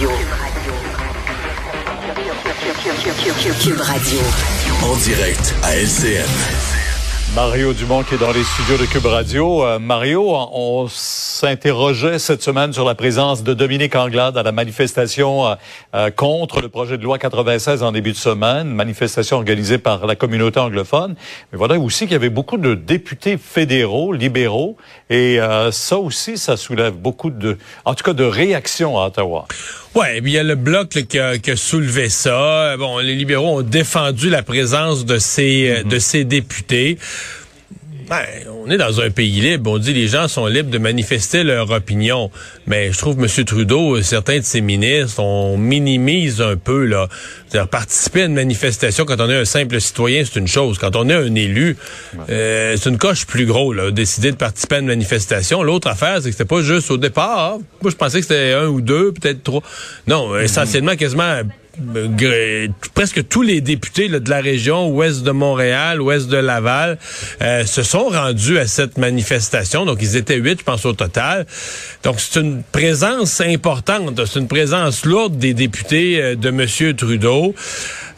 Radio. Cube Radio. En direct à LCN. Mario Dumont qui est dans les studios de Cube Radio. Euh, Mario, on s'interrogeait cette semaine sur la présence de Dominique Anglade à la manifestation euh, euh, contre le projet de loi 96 en début de semaine, manifestation organisée par la communauté anglophone. Mais voilà aussi qu'il y avait beaucoup de députés fédéraux, libéraux, et ça aussi, ça soulève beaucoup de, en tout cas, de réactions à Ottawa. Ouais, il y a le bloc qui, a, qui, a, soulevé ça. Bon, les libéraux ont défendu la présence de ces, de ces députés. Ben, on est dans un pays libre. On dit les gens sont libres de manifester leur opinion. Mais je trouve M. Trudeau, certains de ses ministres, on minimise un peu là. -dire, participer à une manifestation quand on est un simple citoyen, c'est une chose. Quand on est un élu, euh, c'est une coche plus gros là. Décider de participer à une manifestation. L'autre affaire, c'est que c'était pas juste au départ. Moi, je pensais que c'était un ou deux, peut-être trois. Non, essentiellement, quasiment presque tous les députés de la région ouest de Montréal, ouest de Laval, euh, se sont rendus à cette manifestation. Donc, ils étaient huit, je pense, au total. Donc, c'est une présence importante, c'est une présence lourde des députés euh, de M. Trudeau.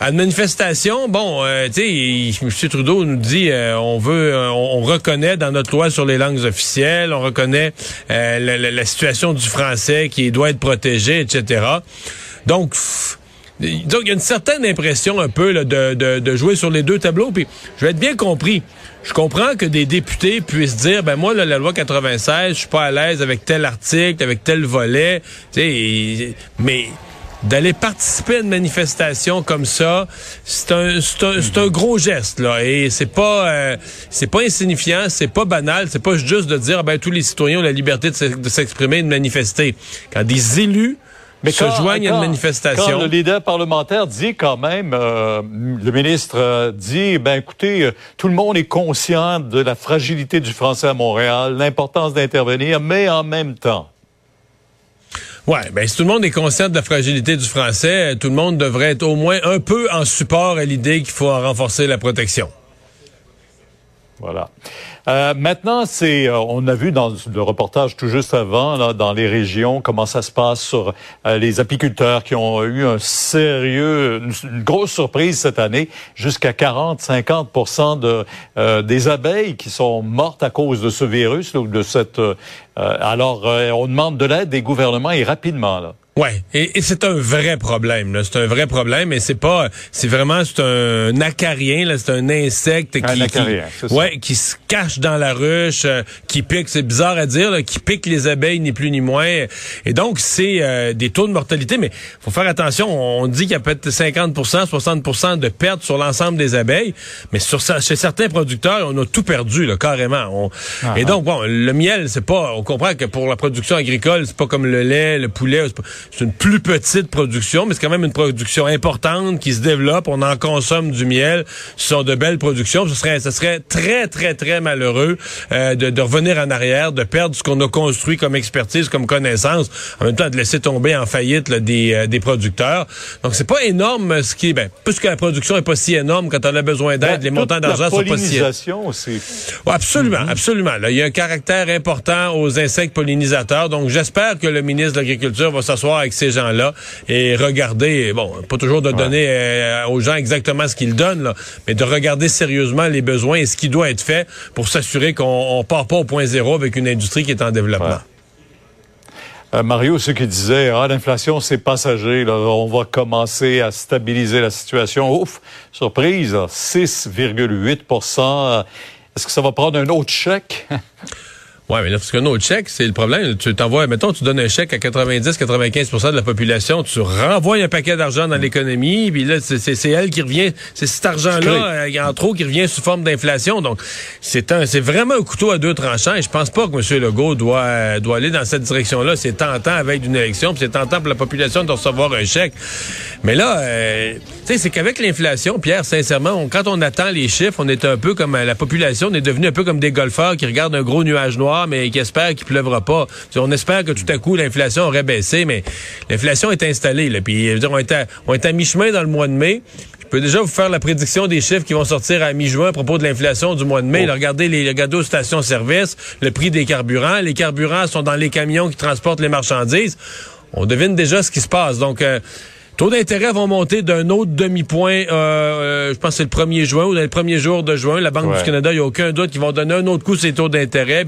À une manifestation, bon, euh, tu sais, M. Trudeau nous dit, on veut, on, reconnaît dans notre loi sur les langues officielles, on reconnaît la, la, situation du français qui doit être protégé, etc. Donc, donc, il y a une certaine impression un peu de, de, de, jouer sur les deux tableaux. Puis, je vais être bien compris. Je comprends que des députés puissent dire, ben moi, la loi 96, je suis pas à l'aise avec tel article, avec tel volet. mais d'aller participer à une manifestation comme ça, c'est un, c'est un, gros geste là, et c'est pas, euh, c'est pas insignifiant, c'est pas banal, c'est pas juste de dire, ben tous les citoyens ont la liberté de s'exprimer et de manifester. Quand des élus mais se joignent à une manifestation. Quand le leader parlementaire dit quand même, euh, le ministre euh, dit, ben écoutez, euh, tout le monde est conscient de la fragilité du français à Montréal, l'importance d'intervenir, mais en même temps. Ouais, ben si tout le monde est conscient de la fragilité du français, tout le monde devrait être au moins un peu en support à l'idée qu'il faut renforcer la protection. Voilà. Euh, maintenant, c'est, euh, on a vu dans le reportage tout juste avant, là, dans les régions, comment ça se passe sur euh, les apiculteurs qui ont eu un sérieux, une, grosse surprise cette année, jusqu'à 40-50 de des abeilles qui sont mortes à cause de ce virus ou de cette. alors, on demande de l'aide des gouvernements et rapidement là. Ouais, et, c'est un vrai problème. C'est un vrai problème, et c'est pas, c'est vraiment c'est un acarien, là, c'est un insecte qui, acarien, qui ouais, qui se cache dans la ruche, euh, qui pique. C'est bizarre à dire, là, qui pique les abeilles ni plus ni moins. Et donc c'est euh, des taux de mortalité, mais faut faire attention. On dit qu'il y a peut-être 50% 60% de pertes sur l'ensemble des abeilles, mais sur chez certains producteurs, on a tout perdu, là, carrément. Ah, et ah. donc bon, le miel, c'est pas. On comprend que pour la production agricole, c'est pas comme le lait, le poulet c'est une plus petite production, mais c'est quand même une production importante qui se développe. On en consomme du miel. Ce sont de belles productions. Ce serait, ce serait très, très, très malheureux euh, de, de, revenir en arrière, de perdre ce qu'on a construit comme expertise, comme connaissance, en même temps de laisser tomber en faillite là, des, euh, des producteurs. Donc, c'est pas énorme ce qui est... Ben, puisque la production est pas si énorme quand on a besoin d'aide, ben, les montants d'argent sont pas si... aussi. absolument, mm-hmm. absolument. Là, il y a un caractère important aux insectes pollinisateurs. Donc, j'espère que le ministre de l'Agriculture va s'asseoir avec ces gens-là et regarder, bon, pas toujours de donner euh, aux gens exactement ce qu'ils donnent, là, mais de regarder sérieusement les besoins et ce qui doit être fait pour s'assurer qu'on ne part pas au point zéro avec une industrie qui est en développement. Euh, Mario, ce qui disait, ah, l'inflation, c'est passager, là, on va commencer à stabiliser la situation. Ouf, surprise, 6,8% Est-ce que ça va prendre un autre chèque? Oui, mais là, parce qu'un autre chèque, c'est le problème. Tu t'envoies, mettons, tu donnes un chèque à 90-95% de la population, tu renvoies un paquet d'argent dans l'économie, puis là, c'est elle qui revient, c'est cet argent-là, euh, en trop, qui revient sous forme d'inflation. Donc, c'est un, c'est vraiment un couteau à deux tranchants, et je pense pas que M. Legault doit, doit aller dans cette direction-là. C'est tentant avec une élection, puis c'est tentant pour la population de recevoir un chèque. Mais là, euh, tu sais, c'est qu'avec l'inflation, Pierre, sincèrement, quand on attend les chiffres, on est un peu comme euh, la population, on est devenu un peu comme des golfeurs qui regardent un gros nuage noir mais qui espère qu'il pleuvra pas. On espère que tout à coup, l'inflation aurait baissé, mais l'inflation est installée. Là. Puis, on est à, on est à mi-chemin dans le mois de mai. Je peux déjà vous faire la prédiction des chiffres qui vont sortir à mi-juin à propos de l'inflation du mois de mai. Oh. regardez les regardez aux stations-service, le prix des carburants. Les carburants sont dans les camions qui transportent les marchandises on devine déjà ce qui se passe. Donc, euh, taux d'intérêt vont monter d'un autre demi-point, euh, euh, je pense que c'est le 1er juin ou dans les premiers jours de juin. La Banque Ouais. du Canada, il n'y a aucun doute qu'ils vont donner un autre coup ces taux d'intérêt.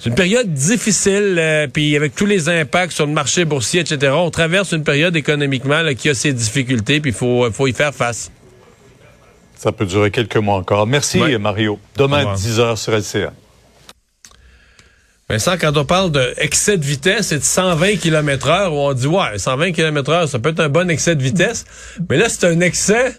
C'est une période difficile, euh, puis avec tous les impacts sur le marché boursier, etc. On traverse une période économiquement là, qui a ses difficultés, puis il faut, faut y faire face. Ça peut durer quelques mois encore. Merci, Ouais. Mario. Demain, revoir. 10 heures sur LCN. Vincent, quand on parle d'excès de vitesse et de 120 km heure, où on dit, ouais, 120 km heure, ça peut être un bon excès de vitesse. Mais là, c'est un excès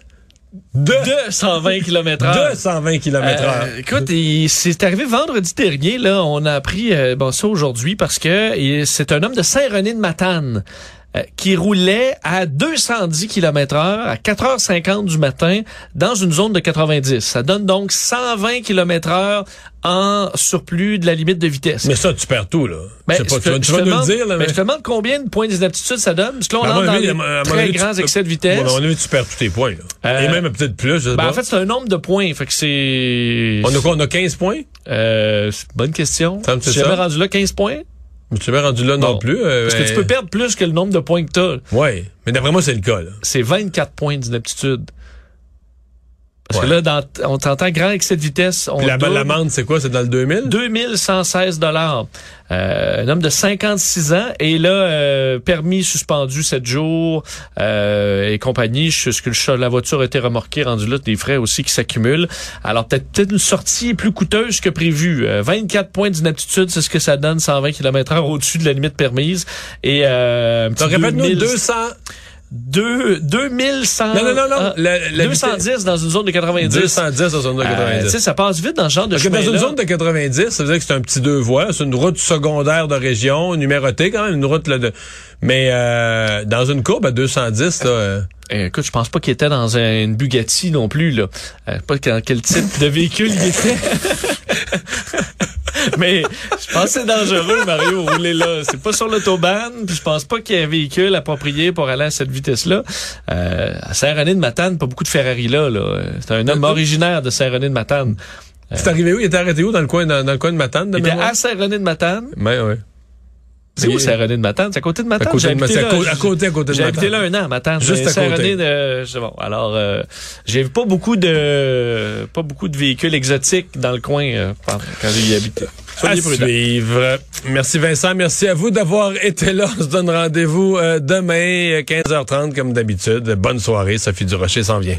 de, 120 km heure. de 120 km heure. Euh, écoute, c'est arrivé vendredi dernier. Là, on a appris euh, bon ça aujourd'hui parce que c'est un homme de Saint-René de Matane euh, qui roulait à 210 km heure à 4h50 du matin dans une zone de 90. Ça donne donc 120 km heure en surplus de la limite de vitesse. Mais ça, tu perds tout, là. Ben, pas, tu vas, tu vas nous le dire, là. ben, mais- je te demande combien de points d'inaptitude ça donne. Parce que là, on À mon rentre dans les très tu grands excès de vitesse. Bon, à mon avis, tu perds tous tes points, là. Euh, Et même peut-être plus, je sais Ben, pas. en fait, c'est un nombre de points. Fait que c'est... on a quoi? On a 15 points? Euh, bonne question. Ça me fait Tu jamais rendu là 15 points? Mais tu m'as rendu là non plus. euh, Parce que tu peux perdre plus que le nombre de points que t'as. Ouais. Mais d'après moi, c'est le cas, là. C'est 24 points d'inaptitude. Parce Ouais. que là, dans, on t'entend grand excès de vitesse. On la- l'amende, c'est quoi? C'est dans le 2000? 2116 dollars. Euh, un homme de 56 ans et là euh, permis suspendu 7 jours euh, et compagnie. Je ce que le la voiture a été remorquée, rendu là des frais aussi qui s'accumulent. Alors peut-être peut-être une sortie plus coûteuse que prévu. Euh, 24 points d'inaptitude, c'est ce que ça donne 120 km/h au-dessus de la limite permise et euh, un petit Donc, répète-nous 2000 200. Deux- 2100 Non, non, non, non. ah, La- la 210 dans une zone de 90. 210 dans une zone de Euh, 90. tu sais, ça passe vite dans ce genre de que dans chemin une zone de 90, ça veut dire que c'est un petit deux voies, c'est une route secondaire de région, numérotée quand même, une route là, de. Mais euh, dans une courbe à 210, là, euh, Eh, écoute, je pense pas qu'il était dans un- une Bugatti non plus là. Euh, pas dans quel type de véhicule il était. Mais je pense que c'est dangereux, Mario, rouler là. C'est pas sur l'autobahn, puis je pense pas qu'il y ait un véhicule approprié pour aller à cette vitesse-là. Euh, à Saint-René de Matane, pas beaucoup de Ferrari là. là. C'est un homme originaire de Saint-René de Matane. c'est arrivé où? Il était arrêté où? Dans le coin, dans, dans le coin de Matane, de Il était à Saint-René de Matane. C'est où Saint-René de Matane? C'est à côté de À Matane? côté J'ai de à côté, à côté, à côté de J'ai habité là Matane. un an à Matane. Juste mais à côté. De- bon. Alors, euh, j'ai pas beaucoup de pas beaucoup de véhicules exotiques dans le coin euh, quand j'y habitais. À Soyez prudents. suivre. Merci Vincent, merci à vous d'avoir été là. On se donne rendez-vous euh, demain, euh, 15h30 comme d'habitude. Bonne soirée, Sophie Durocher s'en vient.